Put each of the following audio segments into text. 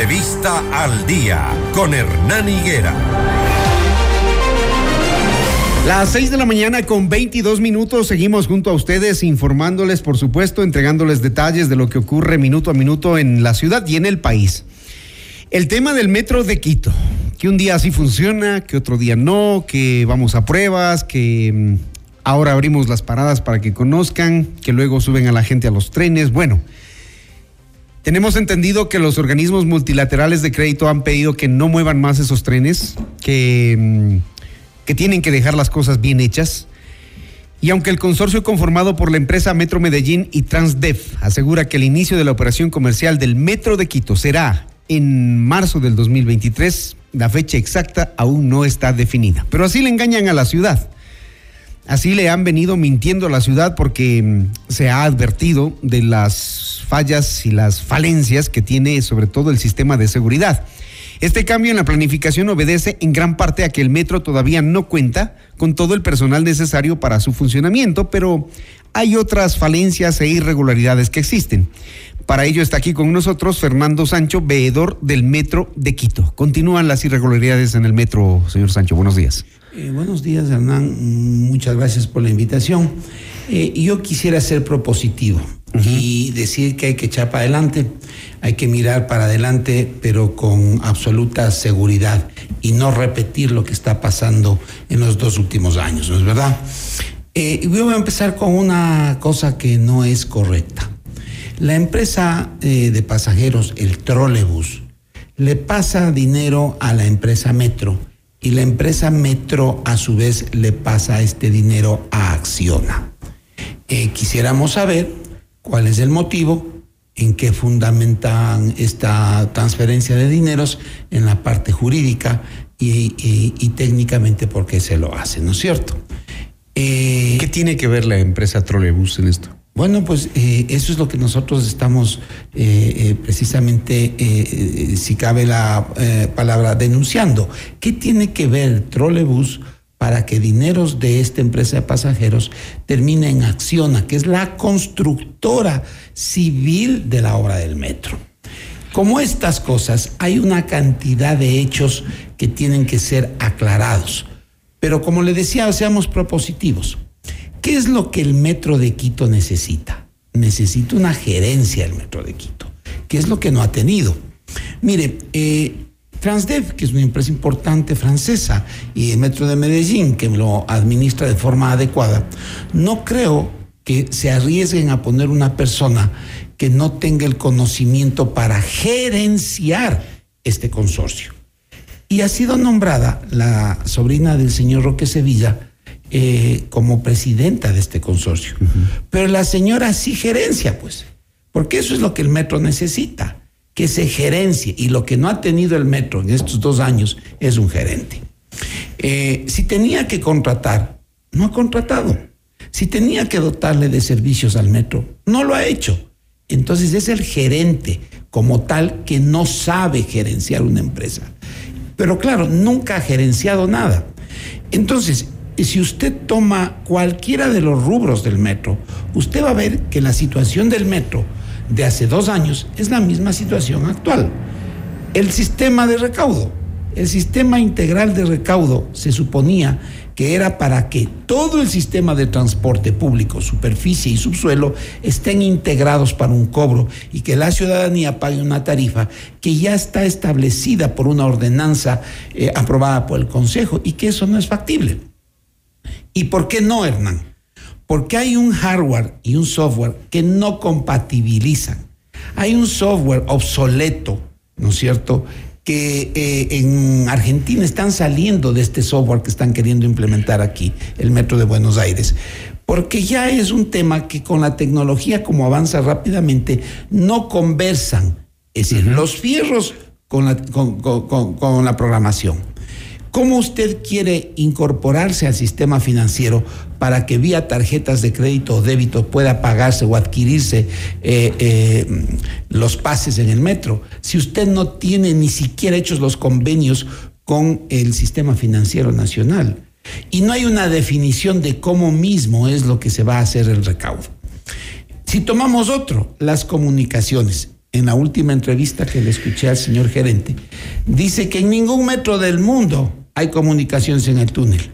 Entrevista al día con Hernán Higuera. Las 6 de la mañana con 22 minutos seguimos junto a ustedes informándoles, por supuesto, entregándoles detalles de lo que ocurre minuto a minuto en la ciudad y en el país. El tema del metro de Quito, que un día sí funciona, que otro día no, que vamos a pruebas, que mm, ahora abrimos las paradas para que conozcan, que luego suben a la gente a los trenes. Bueno, tenemos entendido que los organismos multilaterales de crédito han pedido que no muevan más esos trenes, que, mm, que tienen que dejar las cosas bien hechas. Y aunque el consorcio conformado por la empresa Metro Medellín y Transdev asegura que el inicio de la operación comercial del Metro de Quito será en marzo del 2023, la fecha exacta aún no está definida. Pero así le engañan a la ciudad. Así le han venido mintiendo a la ciudad porque mm, se ha advertido de las fallas y las falencias que tiene sobre todo el sistema de seguridad. Este cambio en la planificación obedece en gran parte a que el metro todavía no cuenta con todo el personal necesario para su funcionamiento, pero hay otras falencias e irregularidades que existen. Para ello está aquí con nosotros Fernando Sancho, veedor del Metro de Quito. Continúan las irregularidades en el metro, señor Sancho. Buenos días. Eh, buenos días, Hernán. Muchas gracias por la invitación. Eh, yo quisiera ser propositivo y decir que hay que echar para adelante, hay que mirar para adelante, pero con absoluta seguridad y no repetir lo que está pasando en los dos últimos años, ¿no es verdad? Eh, yo voy a empezar con una cosa que no es correcta. La empresa de pasajeros, el trolebus, le pasa dinero a la empresa Metro y la empresa Metro a su vez le pasa este dinero a Acciona. Eh, quisiéramos saber cuál es el motivo, en qué fundamentan esta transferencia de dineros en la parte jurídica y, técnicamente por qué se lo hace, ¿no es cierto? Eh, ¿Qué tiene que ver la empresa Trolebus en esto? Bueno, pues eh, eso es lo que nosotros estamos eh, eh, precisamente, si cabe la palabra, denunciando. ¿Qué tiene que ver el trolebús para que dineros de esta empresa de pasajeros termine en Acciona, que es la constructora civil de la obra del metro? Como estas cosas, hay una cantidad de hechos que tienen que ser aclarados. Pero como le decía, seamos propositivos. ¿Qué es lo que el Metro de Quito necesita? Necesita una gerencia del Metro de Quito, ¿Qué es lo que no ha tenido. Mire, eh, Transdev, que es una empresa importante francesa, y el Metro de Medellín, que lo administra de forma adecuada, no creo que se arriesguen a poner una persona que no tenga el conocimiento para gerenciar este consorcio. Y ha sido nombrada la sobrina del señor Roque Sevilla eh, como presidenta de este consorcio. Pero la señora sí gerencia, pues, porque eso es lo que el metro necesita, que se gerencie. Y lo que no ha tenido el metro en estos dos años es un gerente. Eh, si tenía que contratar, no ha contratado. Si tenía que dotarle de servicios al metro, no lo ha hecho. Entonces es el gerente como tal que no sabe gerenciar una empresa. Pero claro, nunca ha gerenciado nada. Entonces, y si usted toma cualquiera de los rubros del metro, usted va a ver que la situación del metro de hace dos años es la misma situación actual. El sistema de recaudo, el sistema integral de recaudo se suponía que era para que todo el sistema de transporte público, superficie y subsuelo, estén integrados para un cobro y que la ciudadanía pague una tarifa que ya está establecida por una ordenanza eh, aprobada por el Consejo y que eso no es factible. ¿Y por qué no, Hernán? Porque hay un hardware y un software que no compatibilizan. Hay un software obsoleto, ¿no es cierto? que eh, en Argentina están saliendo de este software que están queriendo implementar aquí, el Metro de Buenos Aires, porque ya es un tema que con la tecnología como avanza rápidamente no conversan, es decir, los fierros con la programación. ¿Cómo usted quiere incorporarse al sistema financiero para que vía tarjetas de crédito o débito pueda pagarse o adquirirse eh, eh, los pases en el metro? Si usted no tiene ni siquiera hechos los convenios con el sistema financiero nacional y no hay una definición de cómo mismo es lo que se va a hacer el recaudo. Si tomamos otro, las comunicaciones. En la última entrevista que le escuché al señor gerente, dice que en ningún metro del mundo hay comunicaciones en el túnel.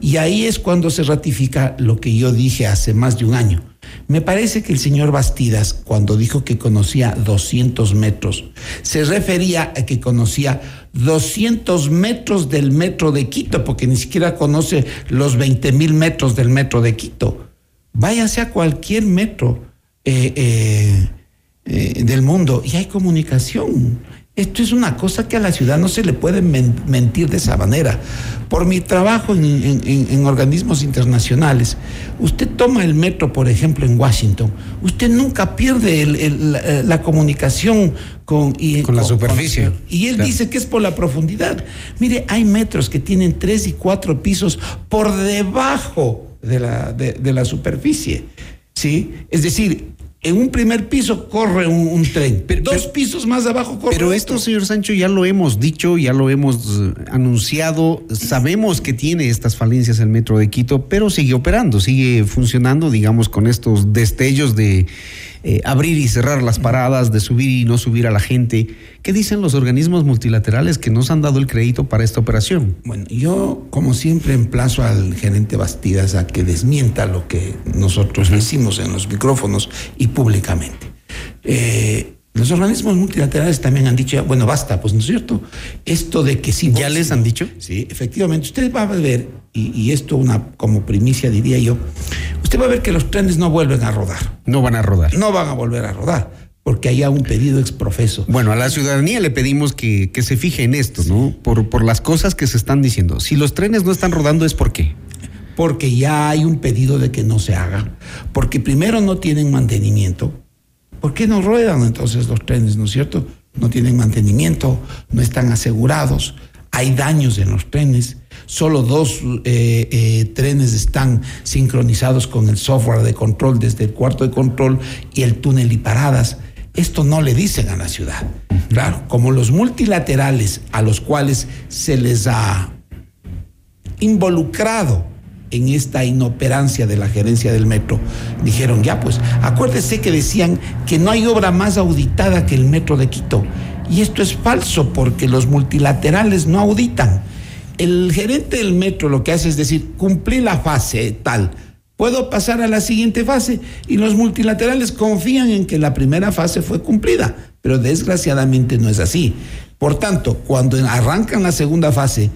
Y ahí es cuando se ratifica lo que yo dije hace más de un año. Me parece que el señor Bastidas, cuando dijo que conocía 200 metros, se refería a que conocía 200 metros del metro de Quito, porque ni siquiera conoce los 20 mil metros del metro de Quito. Váyase a cualquier metro eh, eh, eh, del mundo y hay comunicación. Esto es una cosa que a la ciudad no se le puede mentir de esa manera. Por mi trabajo en, organismos internacionales, usted toma el metro, por ejemplo, en Washington, usted nunca pierde la, comunicación con, con la superficie. y él dice que es por la profundidad. Mire, hay metros que tienen tres y cuatro pisos por debajo de la, de la superficie. ¿sí? Es decir, en un primer piso corre un, tren, pero, dos pisos más abajo corre. Pero esto, señor Sancho, ya lo hemos dicho, ya lo hemos eh, anunciado. Sabemos que tiene estas falencias el metro de Quito, pero sigue operando, sigue funcionando, digamos, con estos destellos de eh, abrir y cerrar las paradas, de subir y no subir a la gente. ¿Qué dicen los organismos multilaterales que nos han dado el crédito para esta operación? Bueno, yo como siempre emplazo al gerente Bastidas a que desmienta lo que nosotros decimos en los micrófonos y públicamente. Eh, los organismos multilaterales también han dicho, bueno, basta, pues no es cierto. Esto de que sí. ¿Ya les han dicho? Sí, efectivamente. Usted va a ver, y, y, esto una como primicia diría yo, usted va a ver que los trenes no vuelven a rodar. No van a rodar. No van a volver a rodar, porque haya un pedido exprofeso. Bueno, a la ciudadanía le pedimos que, que se fije en esto, ¿no? Por, por las cosas que se están diciendo. Si los trenes no están rodando es por qué. Porque ya hay un pedido de que no se haga. Porque primero no tienen mantenimiento. ¿Por qué no ruedan entonces los trenes, no es cierto? No tienen mantenimiento, no están asegurados, hay daños en los trenes Solo dos eh, eh, trenes están sincronizados con el software de control desde el cuarto de control y el túnel y paradas. Esto no le dicen a la ciudad. Claro, como los multilaterales a los cuales se les ha involucrado en esta inoperancia de la gerencia del metro, dijeron, ya pues, acuérdese que decían que no hay obra más auditada que el metro de Quito. Y esto es falso porque los multilaterales no auditan el gerente del metro lo que hace es decir, cumplí la fase tal, puedo pasar a la siguiente fase y los multilaterales confían en que la primera fase fue cumplida, pero desgraciadamente no es así. Por tanto, cuando arrancan la segunda fase,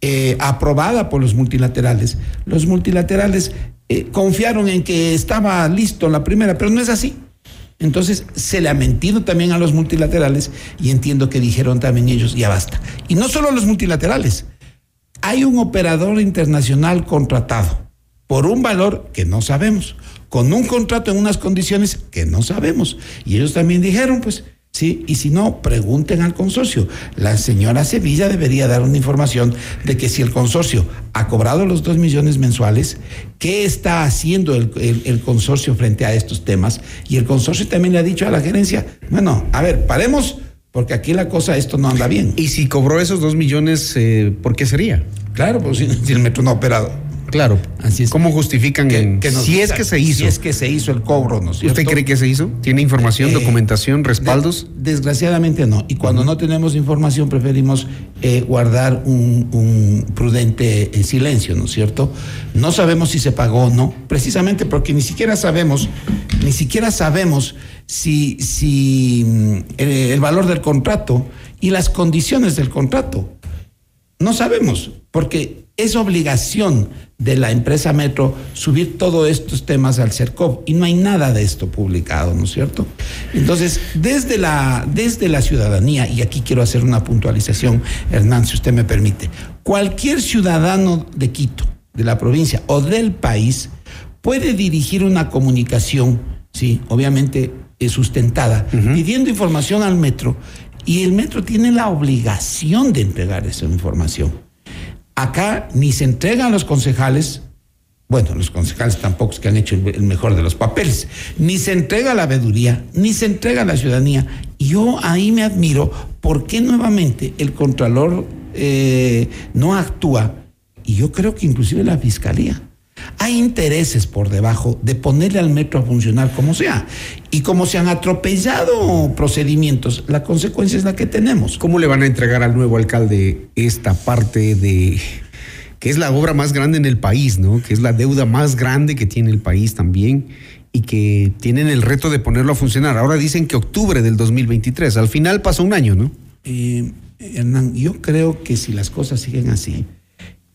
eh, aprobada por los multilaterales, los multilaterales eh, confiaron en que estaba listo la primera, pero no es así. Entonces se le ha mentido también a los multilaterales y entiendo que dijeron también ellos, ya basta. Y no solo los multilaterales, hay un operador internacional contratado por un valor que no sabemos, con un contrato en unas condiciones que no sabemos. Y ellos también dijeron, pues, sí, y si no, pregunten al consorcio. La señora Sevilla debería dar una información de que si el consorcio ha cobrado los dos millones mensuales, ¿qué está haciendo el, el consorcio frente a estos temas? Y el consorcio también le ha dicho a la gerencia, bueno, a ver, paremos porque aquí la cosa, esto no anda bien. Y si cobró esos dos millones, eh, ¿por qué sería? Claro, pues si, el metro no ha operado. Claro. Así es. ¿Cómo justifican que, si es que se hizo? Si es que se hizo el cobro, ¿no ¿Usted cree que se hizo? ¿Tiene información, eh, documentación, respaldos? desgraciadamente no. Y cuando no tenemos información preferimos eh, guardar un, prudente silencio, ¿no es cierto? No sabemos si se pagó o no, precisamente porque ni siquiera sabemos, ni siquiera sabemos si, si mm, el valor del contrato y las condiciones del contrato. No sabemos, porque es obligación de la empresa Metro subir todos estos temas al CERCOP y no hay nada de esto publicado, ¿no es cierto? Entonces, desde la, desde la ciudadanía, y aquí quiero hacer una puntualización, Hernán, si usted me permite, cualquier ciudadano de Quito, de la provincia o del país, puede dirigir una comunicación, sí, obviamente sustentada, pidiendo información al metro y el metro tiene la obligación de entregar esa información. Acá ni se entregan los concejales, bueno, los concejales tampoco es que han hecho el mejor de los papeles, ni se entrega la veeduría, ni se entrega a la ciudadanía. Yo ahí me admiro por qué nuevamente el Contralor eh, no actúa, y yo creo que inclusive la Fiscalía Hay intereses por debajo de ponerle al metro a funcionar como sea. Y como se han atropellado procedimientos, la consecuencia es la que tenemos. ¿Cómo le van a entregar al nuevo alcalde esta parte de que es la obra más grande en el país, ¿no? Que es la deuda más grande que tiene el país también y que tienen el reto de ponerlo a funcionar. Ahora dicen que octubre del 2023, al final pasó un año, ¿no? Eh, Hernán, yo creo que si las cosas siguen así,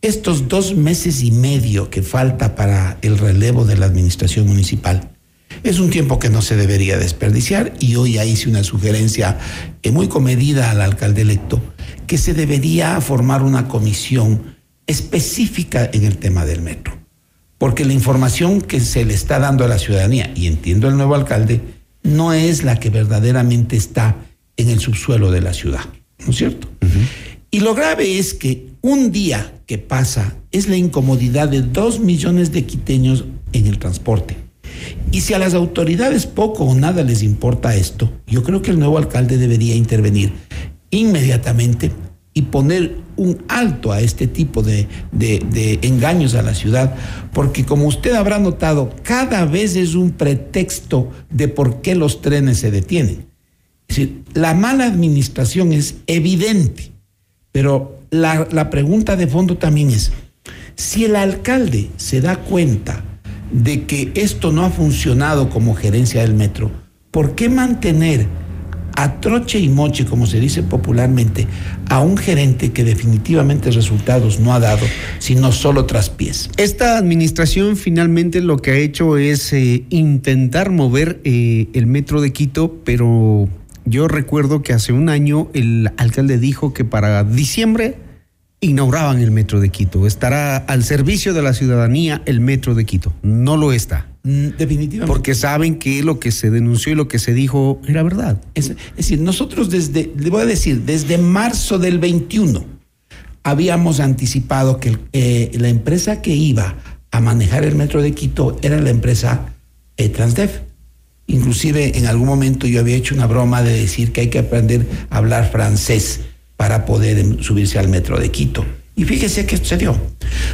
estos dos meses y medio que falta para el relevo de la administración municipal, es un tiempo que no se debería desperdiciar y hoy ya hice una sugerencia eh, muy comedida al alcalde electo que se debería formar una comisión específica en el tema del metro. Porque la información que se le está dando a la ciudadanía, y entiendo el nuevo alcalde, no es la que verdaderamente está en el subsuelo de la ciudad, ¿no es cierto? Y lo grave es que un día que pasa es la incomodidad de dos millones de quiteños en el transporte. Y si a las autoridades poco o nada les importa esto, yo creo que el nuevo alcalde debería intervenir inmediatamente y poner un alto a este tipo de, engaños a la ciudad, porque como usted habrá notado, cada vez es un pretexto de por qué los trenes se detienen. Es decir, la mala administración es evidente, pero la, pregunta de fondo también es, si el alcalde se da cuenta de que esto no ha funcionado como gerencia del metro, ¿por qué mantener a troche y moche, como se dice popularmente, a un gerente que definitivamente resultados no ha dado, sino solo traspiés. Esta administración finalmente lo que ha hecho es eh, intentar mover eh, el metro de Quito, pero yo recuerdo que hace un año el alcalde dijo que para diciembre inauguraban el metro de Quito. Estará al servicio de la ciudadanía el metro de Quito. No lo está. Mm, definitivamente. Porque saben que lo que se denunció y lo que se dijo era verdad. Es, decir, nosotros desde, le voy a decir, desde marzo del 21 habíamos anticipado que eh, la empresa que iba a manejar el metro de Quito era la empresa eh, Transdev. Inclusive en algún momento yo había hecho una broma de decir que hay que aprender a hablar francés para poder subirse al metro de Quito. Y fíjese qué sucedió.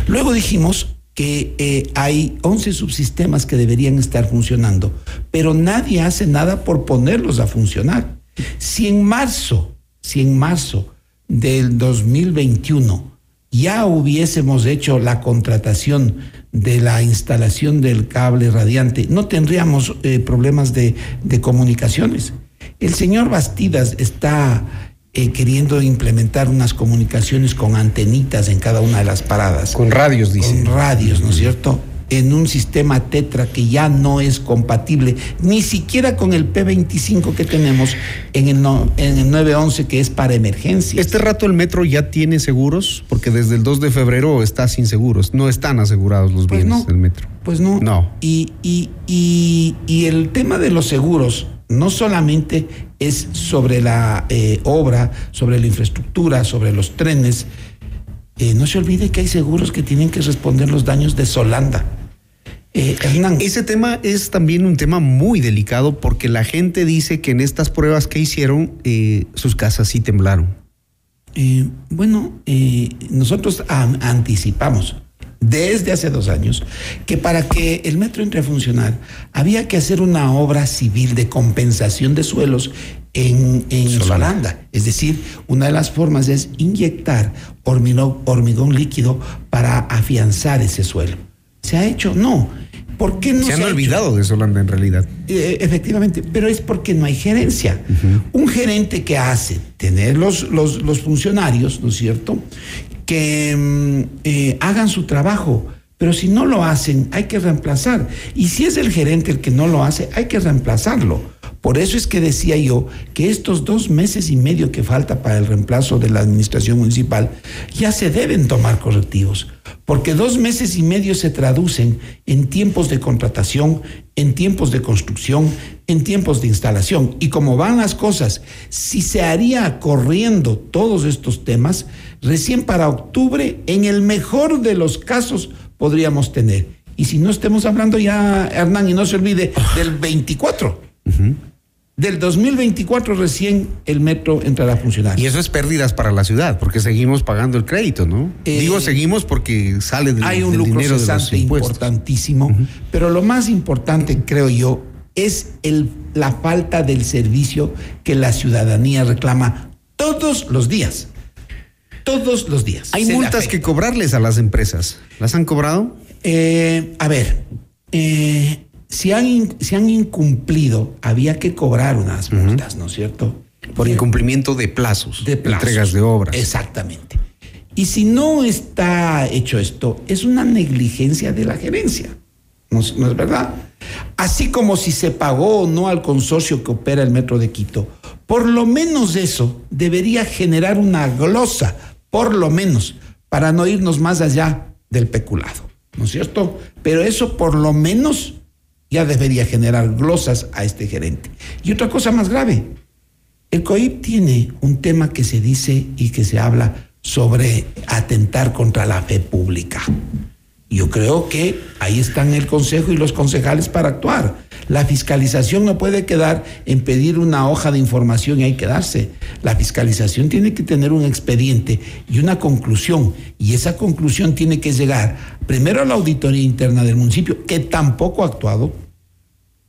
Luego dijimos, que eh, hay 11 subsistemas que deberían estar funcionando, pero nadie hace nada por ponerlos a funcionar. Si en marzo, si en marzo del 2021 ya hubiésemos hecho la contratación de la instalación del cable radiante, no tendríamos eh, problemas de, de comunicaciones. El señor Bastidas está eh, queriendo implementar unas comunicaciones con antenitas en cada una de las paradas. Con radios, dice. Con radios, ¿no es cierto? En un sistema Tetra que ya no es compatible, ni siquiera con el P25 que tenemos en el, en el 911 que es para emergencia. ¿Este rato el metro ya tiene seguros? Porque desde el 2 de febrero está sin seguros, no están asegurados los pues bienes del metro. Pues no. No. Y, y, y, y el tema de los seguros, no solamente es sobre la eh, obra, sobre la infraestructura, sobre los trenes. Eh, no se olvide que hay seguros que tienen que responder los daños de Solanda. Eh, Hernán. Ese tema es también un tema muy delicado porque la gente dice que en estas pruebas que hicieron sus casas sí temblaron. bueno, nosotros anticipamos desde hace dos años que para que el metro entre a funcionar había que hacer una obra civil de compensación de suelos en, en Solanda. Es decir, una de las formas es inyectar hormigón, hormigón líquido para afianzar ese suelo. ¿Se ha hecho? No. ¿Por qué no se, han olvidado de Solanda en realidad? Eh, efectivamente, pero es porque no hay gerencia. Un gerente que hace tener los, los, los funcionarios, ¿no es cierto? que mm, eh, hagan su trabajo, pero si no lo hacen, hay que reemplazar. Y si es el gerente el que no lo hace, hay que reemplazarlo. Por eso es que decía yo que estos dos meses y medio que falta para el reemplazo de la administración municipal ya se deben tomar correctivos, porque dos meses y medio se traducen en tiempos de contratación, en tiempos de construcción, en tiempos de instalación. Y como van las cosas, si se haría corriendo todos estos temas, recién para octubre, en el mejor de los casos, podríamos tener. Y si no estemos hablando ya, Hernán, y no se olvide, del 24. Del 2024 recién el metro entrará a funcionar. Y eso es pérdidas para la ciudad, porque seguimos pagando el crédito, ¿no? Eh, Digo seguimos porque sale del, Hay un del lucro dinero cesante importantísimo, pero lo más importante, creo yo, es el, la falta del servicio que la ciudadanía reclama todos los días. Todos los días. Hay multas que cobrarles a las empresas. ¿Las han cobrado? Eh, a ver, eh, si, han, si han incumplido, había que cobrar unas multas, ¿no es cierto? Por incumplimiento de plazos, de plazos. entregas de obras. Exactamente. Y si no está hecho esto, es una negligencia de la gerencia. ¿No, es- no es verdad? Así como si se pagó o no al consorcio que opera el Metro de Quito, por lo menos eso debería generar una glosa, por lo menos, para no irnos más allá del peculado. ¿No es cierto? Pero eso por lo menos ya debería generar glosas a este gerente. Y otra cosa más grave, el COIP tiene un tema que se dice y que se habla sobre atentar contra la fe pública. Yo creo que ahí están el Consejo y los concejales para actuar. La fiscalización no puede quedar en pedir una hoja de información y ahí quedarse. La fiscalización tiene que tener un expediente y una conclusión. Y esa conclusión tiene que llegar primero a la auditoría interna del municipio, que tampoco ha actuado,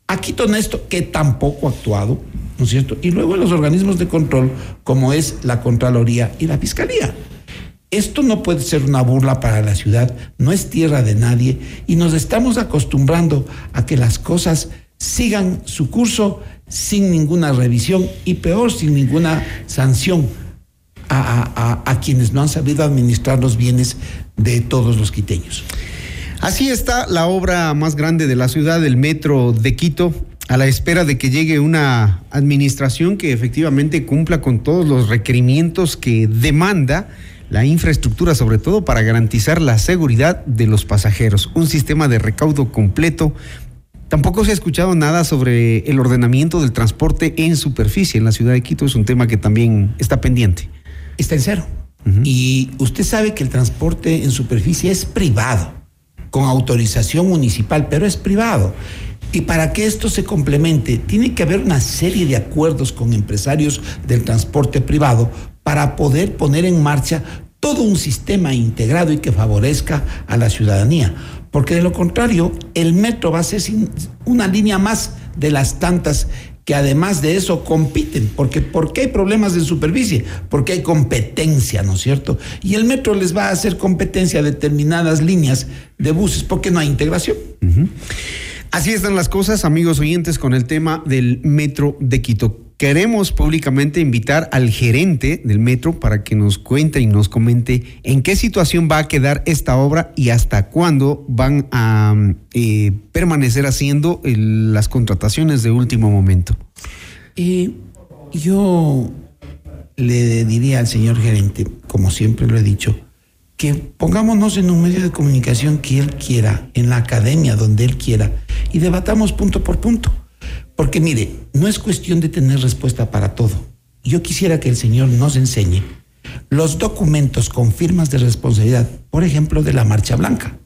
a Quito Honesto, que tampoco ha actuado, ¿no es cierto? Y luego los organismos de control, como es la Contraloría y la Fiscalía. Esto no puede ser una burla para la ciudad, no es tierra de nadie y nos estamos acostumbrando a que las cosas sigan su curso sin ninguna revisión y peor, sin ninguna sanción a, a- a- quienes no han sabido administrar los bienes de todos los quiteños. Así está la obra más grande de la ciudad, el metro de Quito, a la espera de que llegue una administración que efectivamente cumpla con todos los requerimientos que demanda la infraestructura, sobre todo para garantizar la seguridad de los pasajeros. Un sistema de recaudo completo. Tampoco se ha escuchado nada sobre el ordenamiento del transporte en superficie en la ciudad de Quito. Es un tema que también está pendiente. está en cero. Y usted sabe que el transporte en superficie es privado, con autorización municipal, pero es privado. Y para que esto se complemente, tiene que haber una serie de acuerdos con empresarios del transporte privado para poder poner en marcha todo un sistema integrado y que favorezca a la ciudadanía. Porque de lo contrario, el metro va a ser una línea más de las tantas que además de eso compiten. Porque, ¿Por qué hay problemas en superficie? Porque hay competencia, ¿no es cierto? Y el metro les va a hacer competencia a determinadas líneas de buses porque no hay integración. Así están las cosas, amigos oyentes, con el tema del metro de Quito. Queremos públicamente invitar al gerente del metro para que nos cuente y nos comente en qué situación va a quedar esta obra y hasta cuándo van a eh, permanecer haciendo las contrataciones de último momento. Yo le diría al señor gerente, como siempre lo he dicho, que pongámonos en un medio de comunicación que él quiera, en la academia donde él quiera, y debatamos punto por punto. Porque mire, no es cuestión de tener respuesta para todo. Yo quisiera que el señor nos enseñe los documentos con firmas de responsabilidad, por ejemplo, de la Marcha Blanca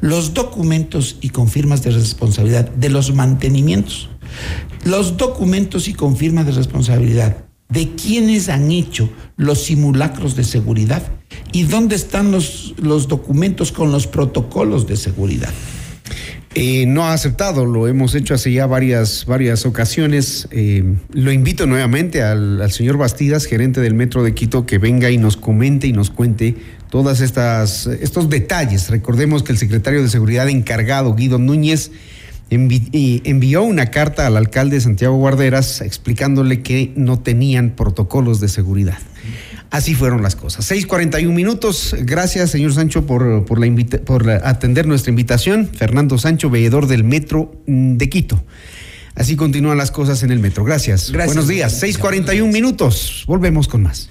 los documentos y confirmas de responsabilidad de los mantenimientos, los documentos y confirmas de responsabilidad de quienes han hecho los simulacros de seguridad y dónde están los, los documentos con los protocolos de seguridad. Eh, no ha aceptado, lo hemos hecho hace ya varias, varias ocasiones. Eh, lo invito nuevamente al, señor Bastidas, gerente del Metro de Quito, que venga y nos comente y nos cuente todas estas estos detalles. Recordemos que el secretario de Seguridad encargado, Guido Núñez, envi- envió una carta al alcalde Santiago Guarderas explicándole que no tenían protocolos de seguridad. Así fueron las cosas. 6:41 minutos. Gracias, señor Sancho, por, por, la invita- por atender nuestra invitación. Fernando Sancho, veedor del Metro de Quito. Así continúan las cosas en el metro. Gracias. Gracias. Buenos días. 6:41 minutos. Volvemos con más.